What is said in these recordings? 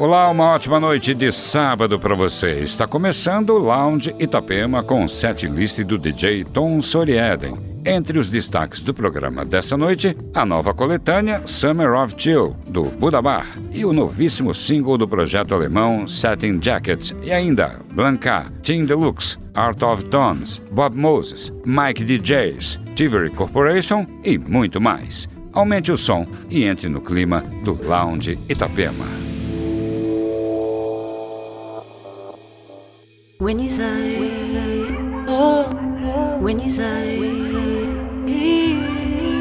Olá, uma ótima noite de sábado para você. Está começando o Lounge Itapema com o set list do DJ Tom Sorieden. Entre os destaques do programa dessa noite, a nova coletânea Summer of Chill, do Budabar, e o novíssimo single do projeto alemão Satin Jacket, e ainda Blanca, Team Deluxe, Art of Dons, Bob Moses, Mike DJs, Tivery Corporation e muito mais. Aumente o som e entre no clima do Lounge Itapema. When you say, oh, when you say,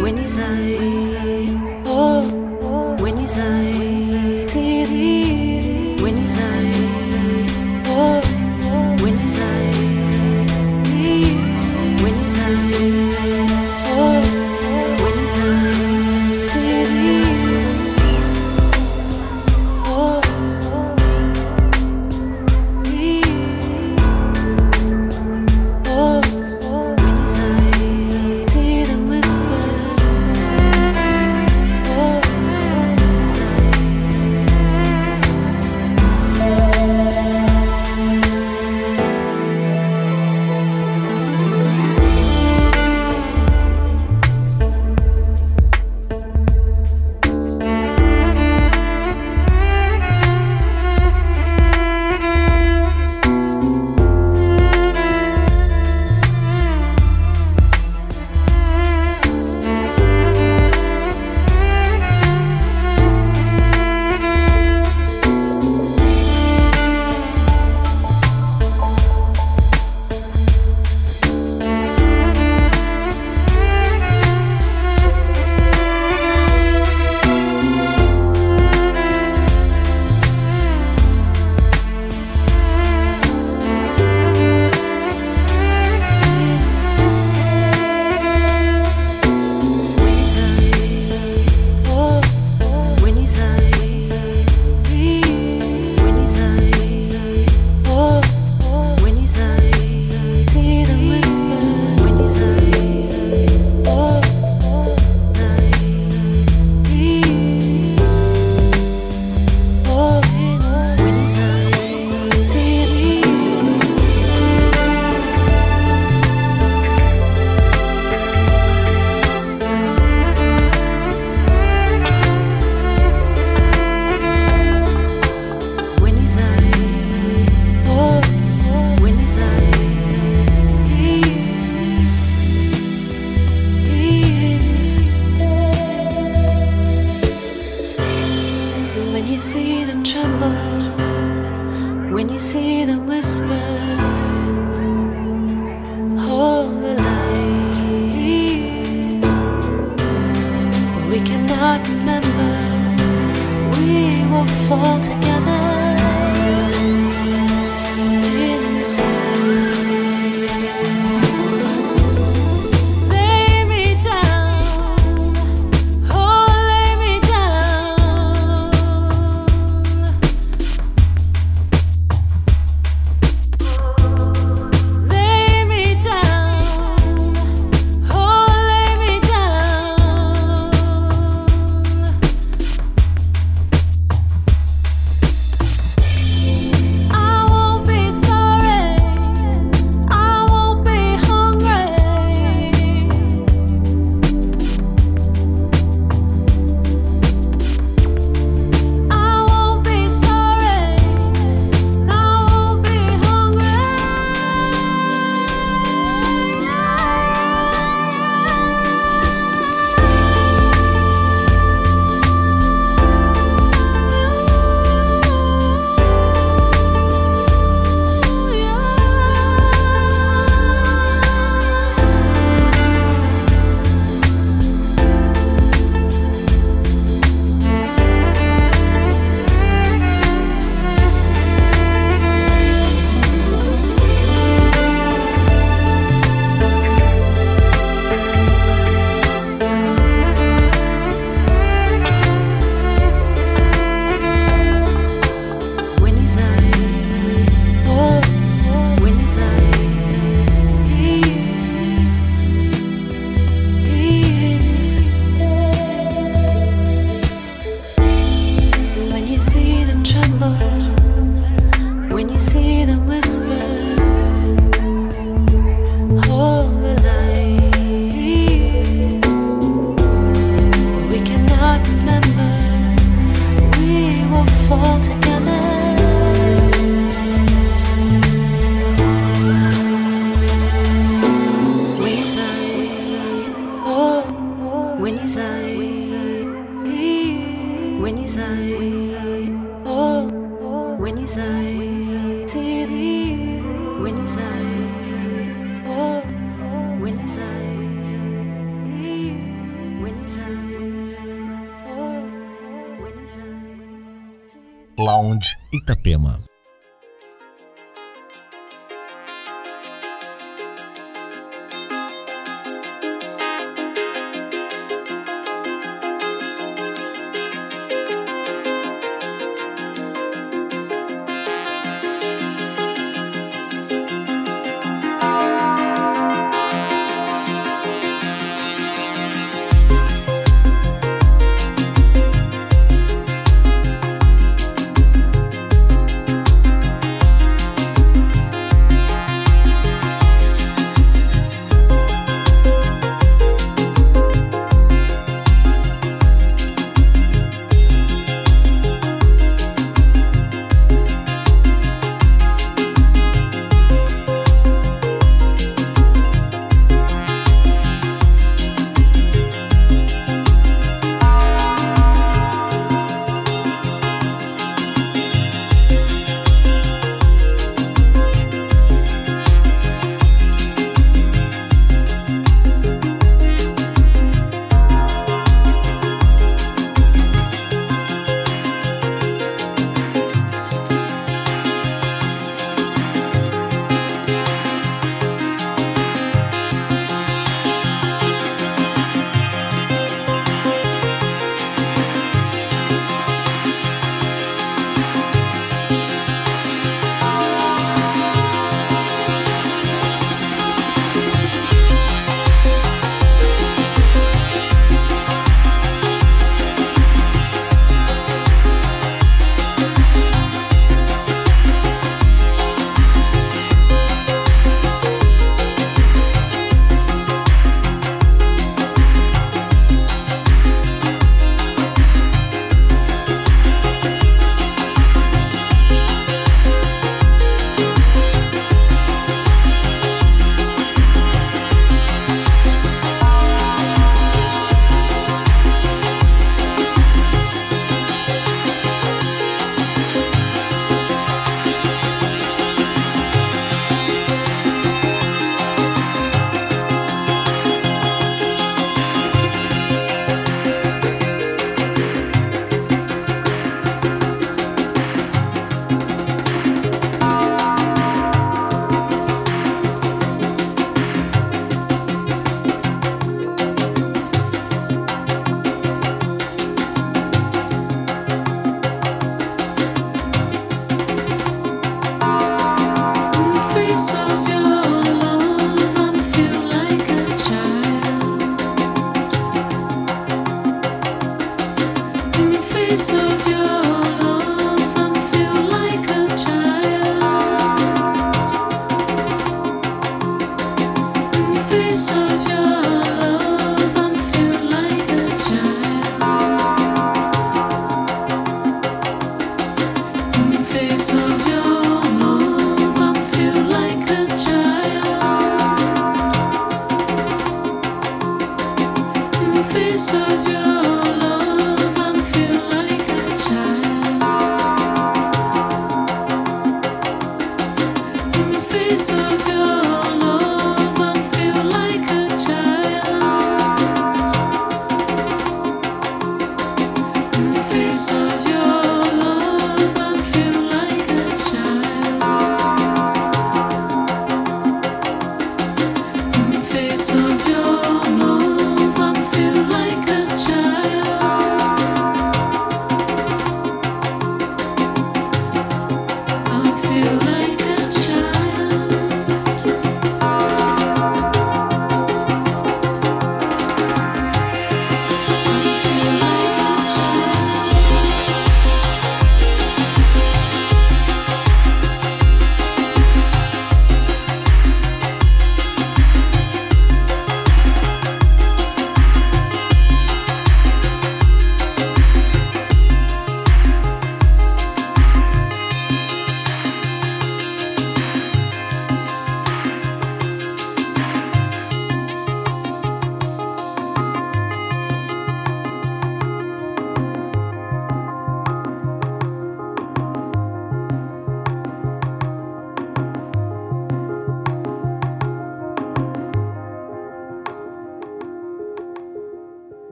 when you say, oh, when you say, when you say, oh, when you say,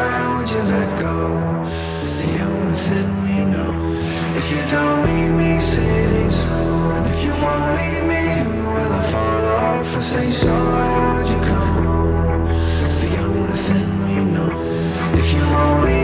Why would you let go? It's the only thing we know. If you don't need me, say it so. And if you won't leave me, who will I fall off and say sorry, Why would you come home? It's the only thing we know. If you won't leave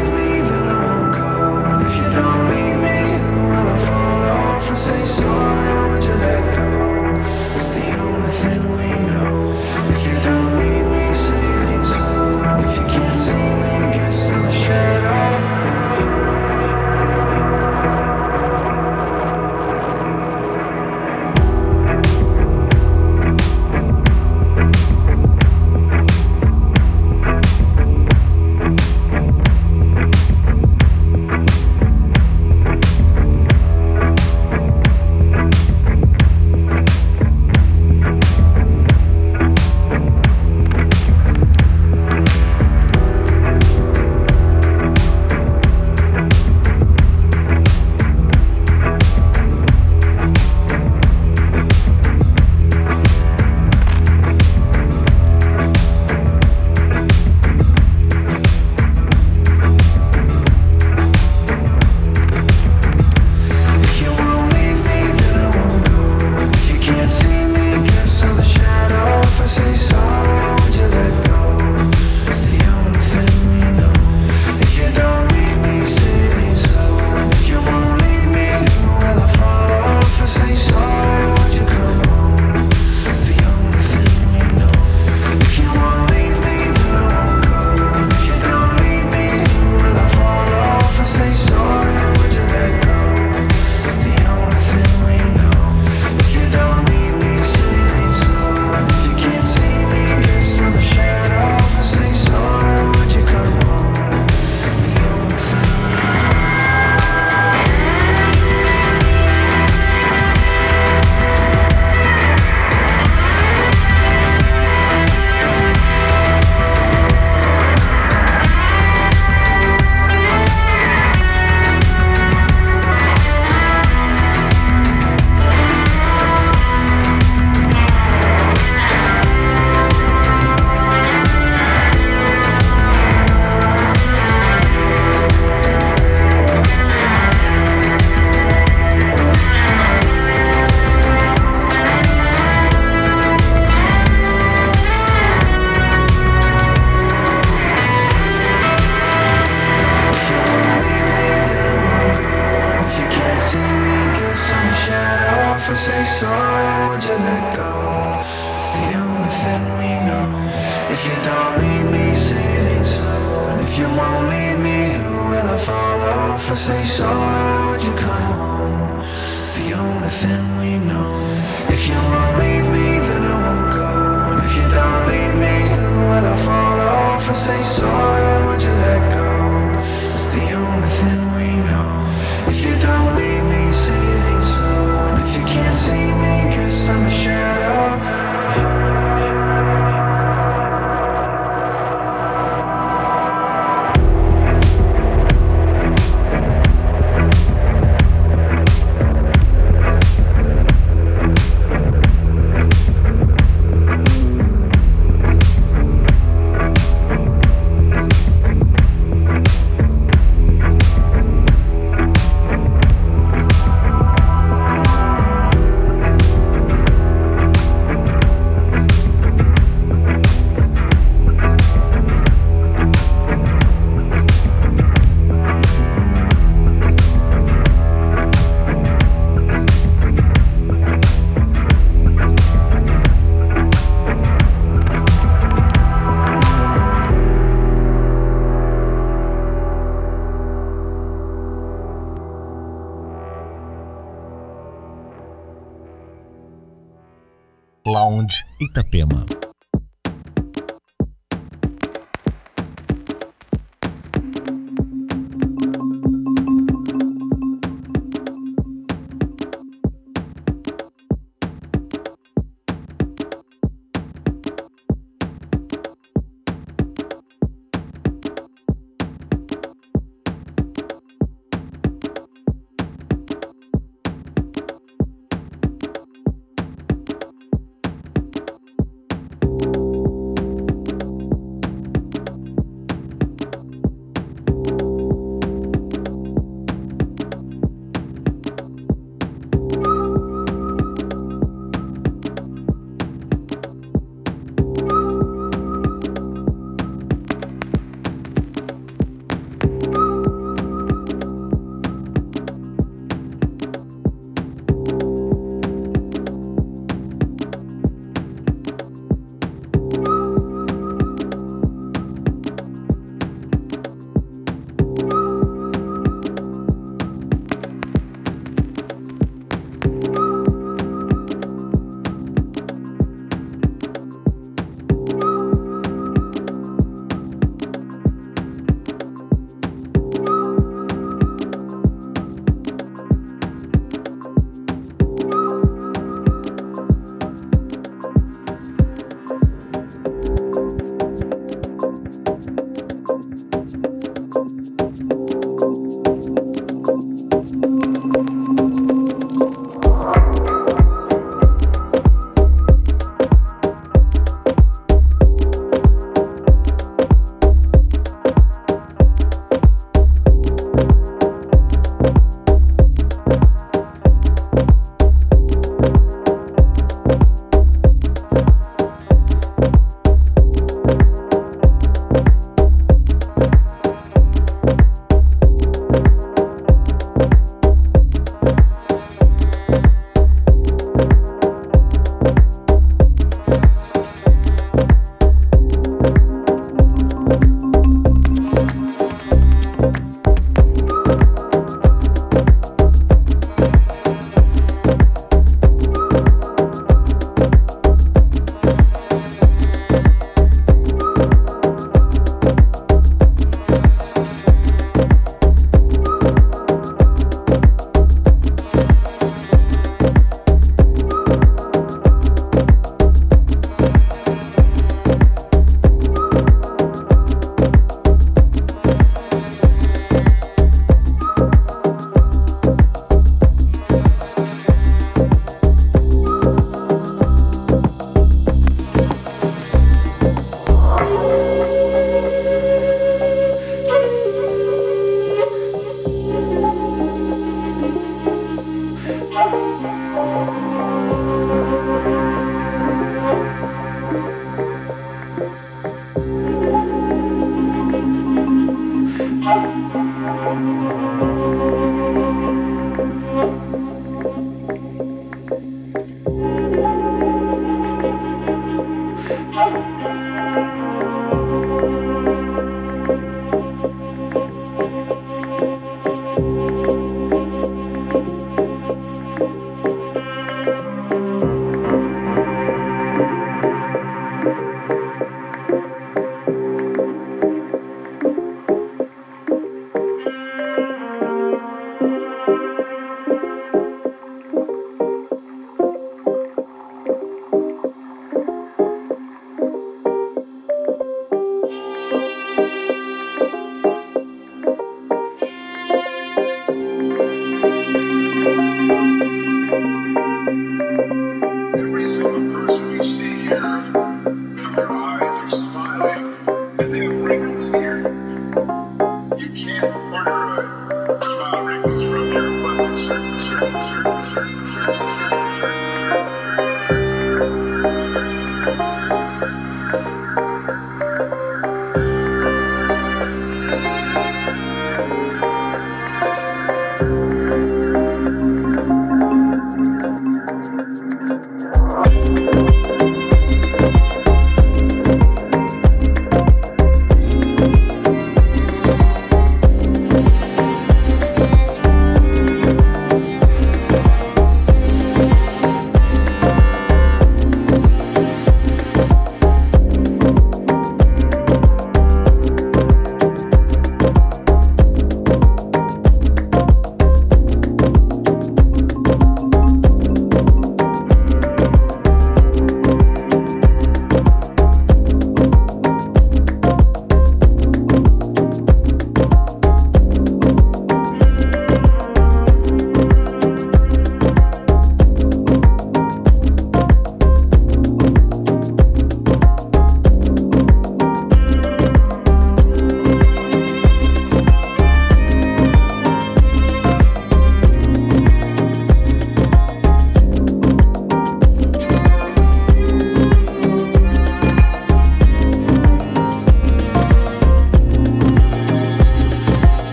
Itapema.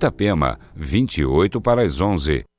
Itapema, 28 para as 11.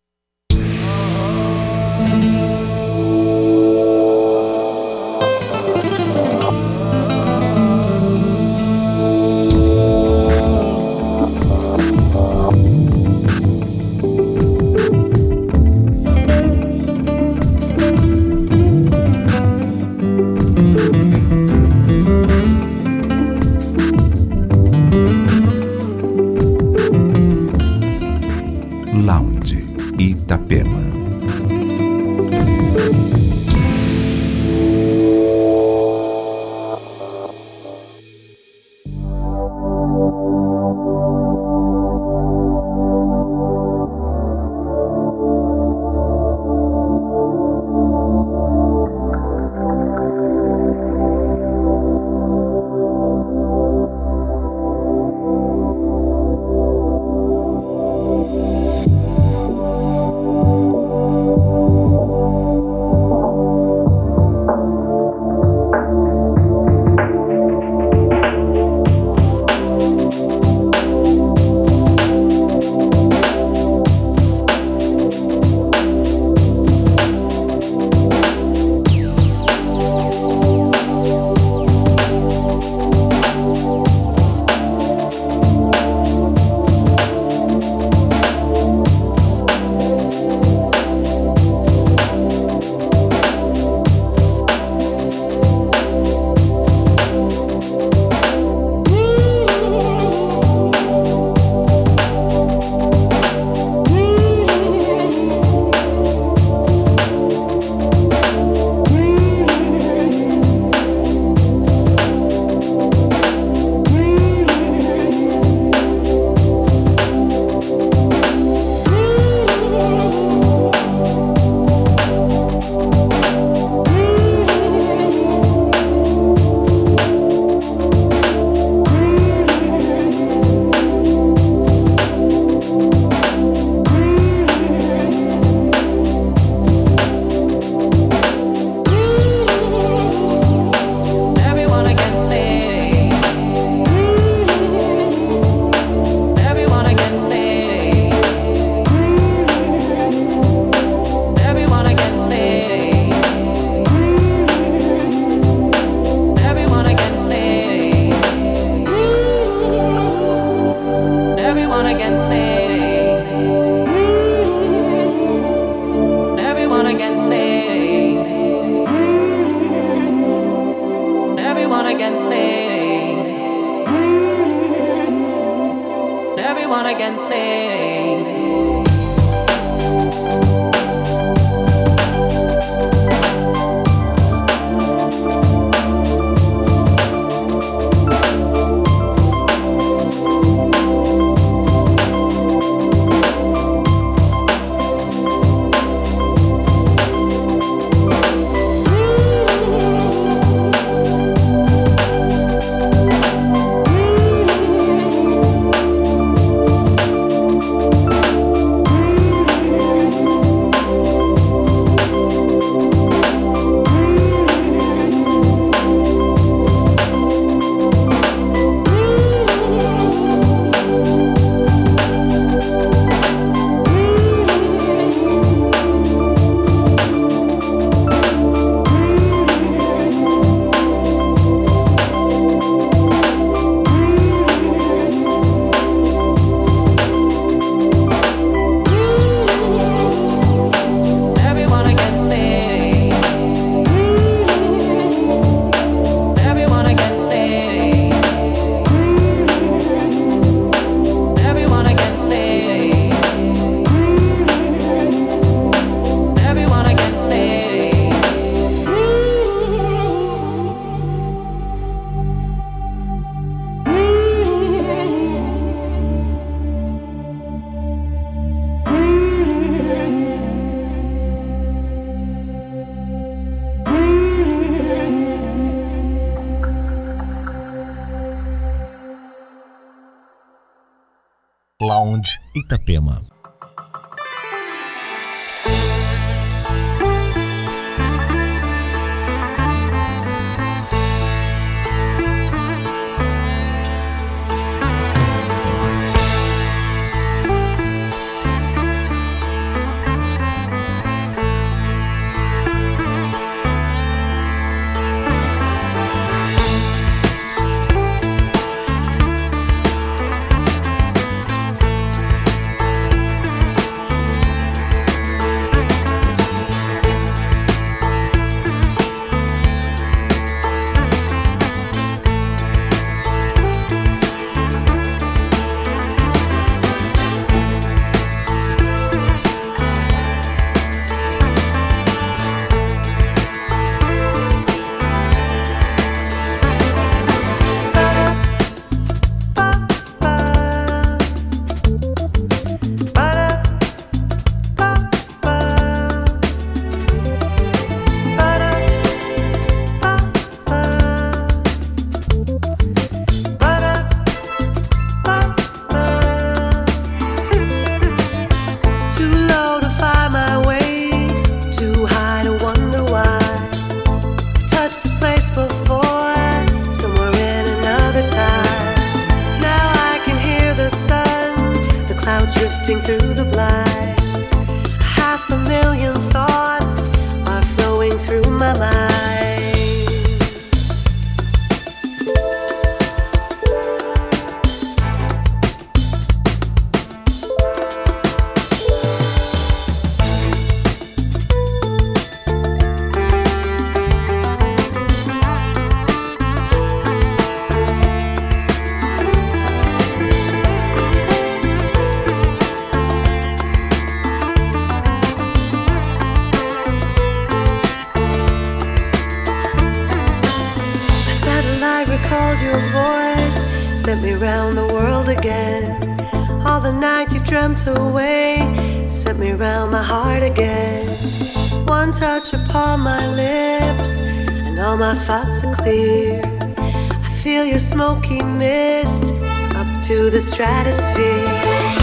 To the stratosphere.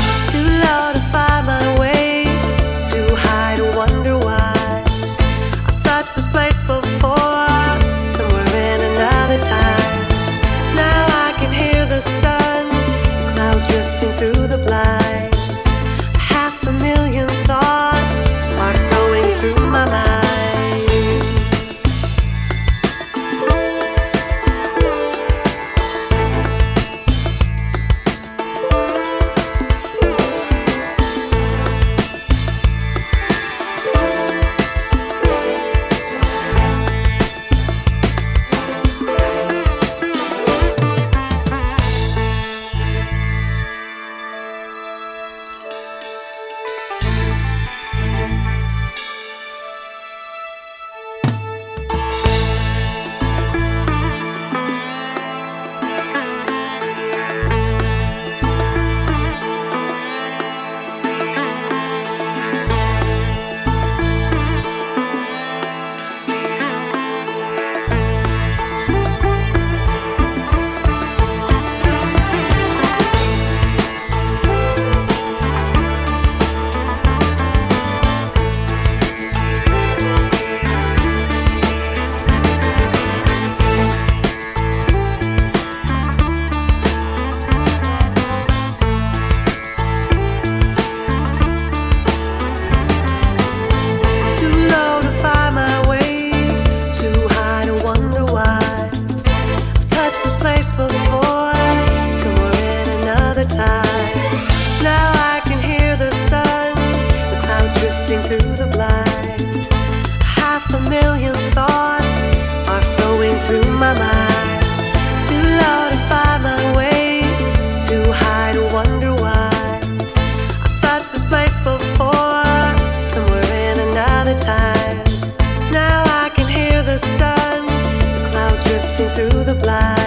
Through the blinds.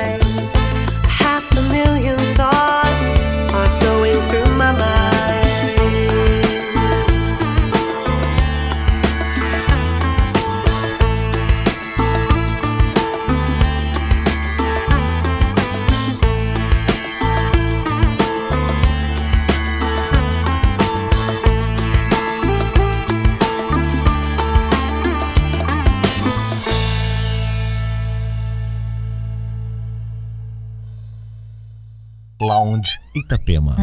Itapema.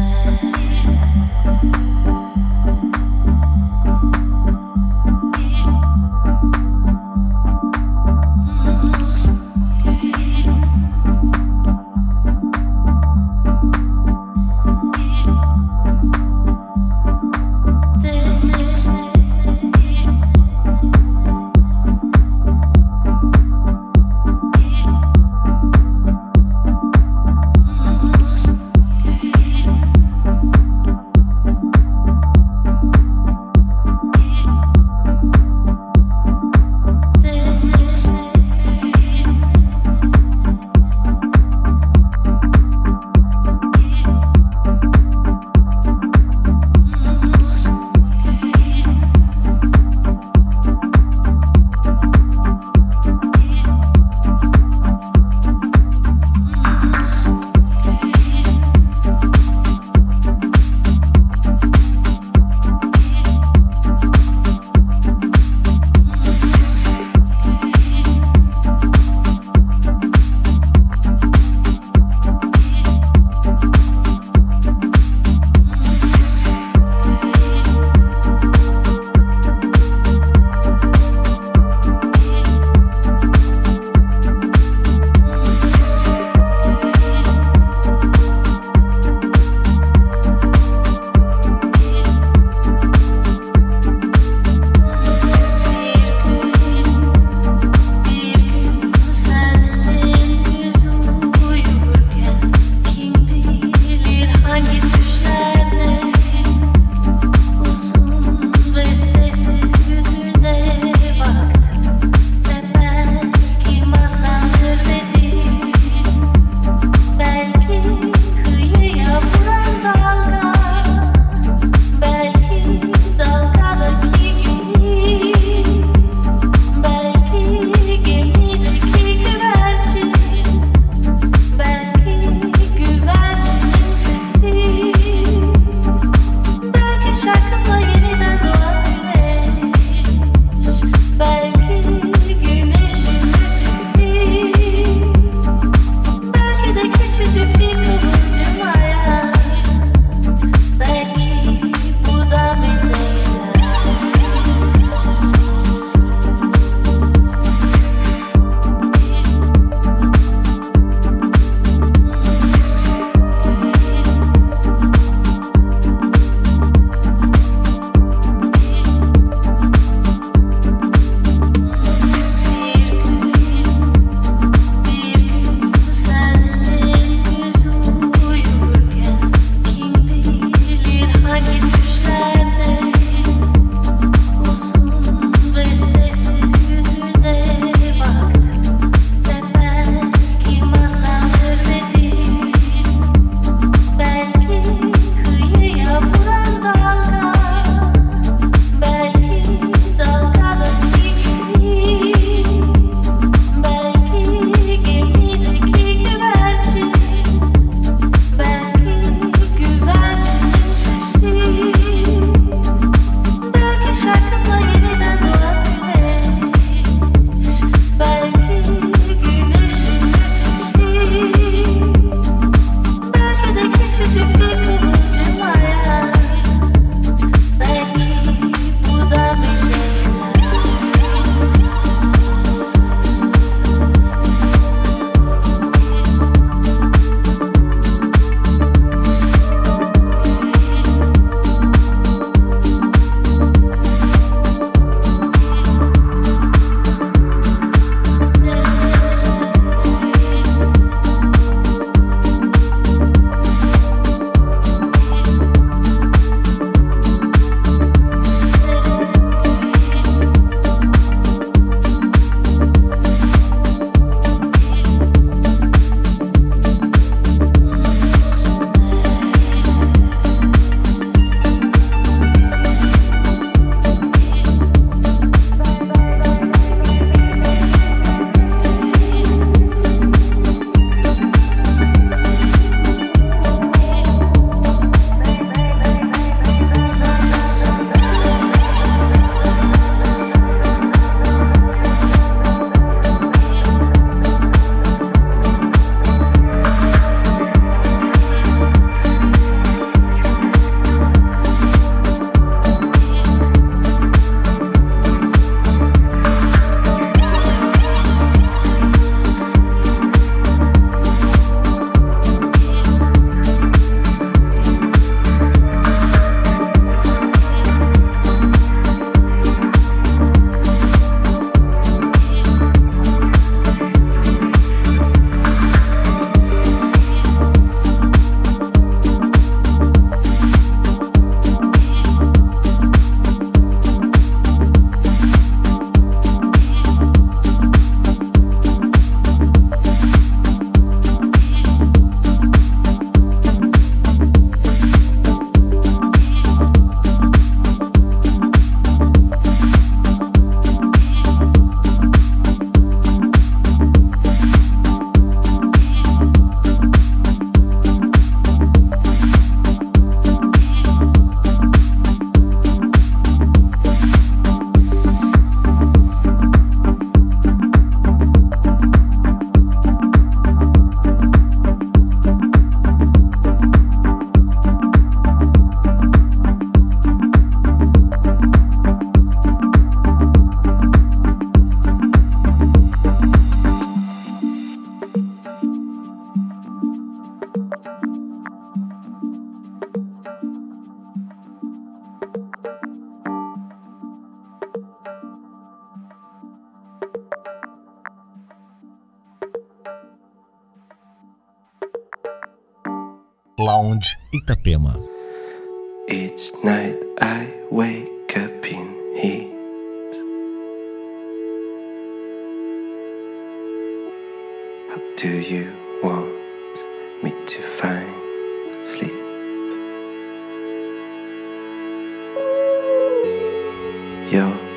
Your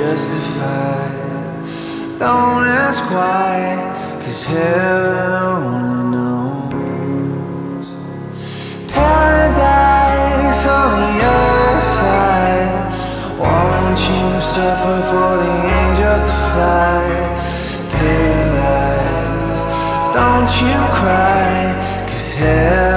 justified. Don't ask why, cause heaven only knows. Paradise on the other side. Won't you suffer for the angels to fly? Paralyzed, don't you cry, cause heaven.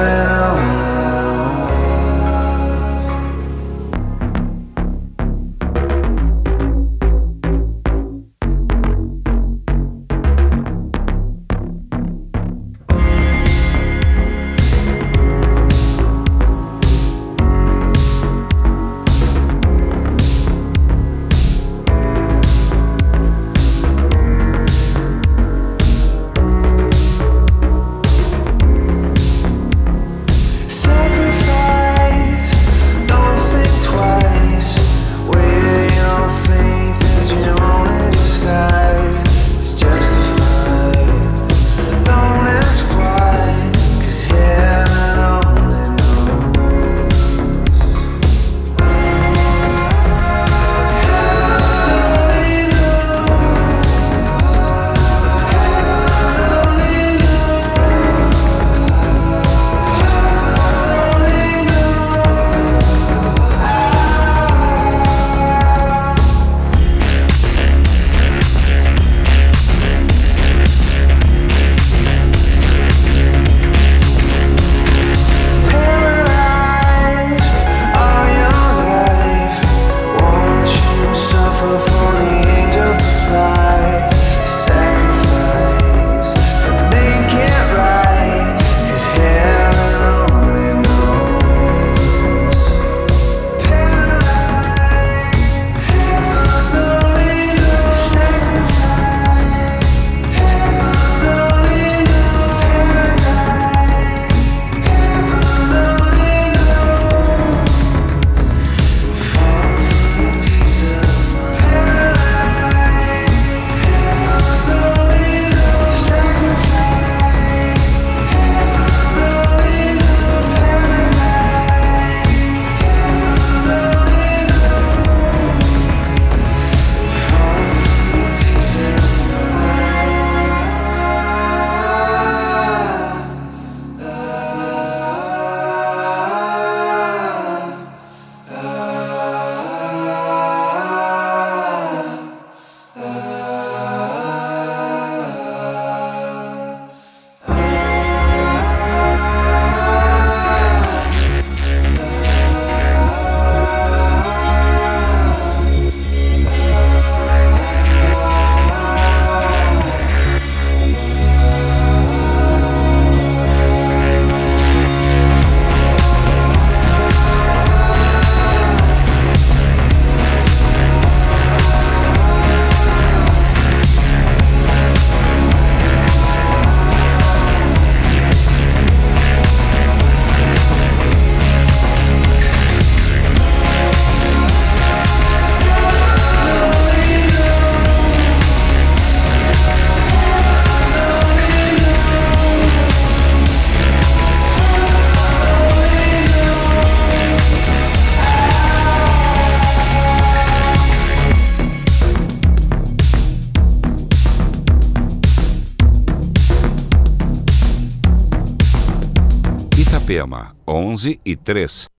11 e 3.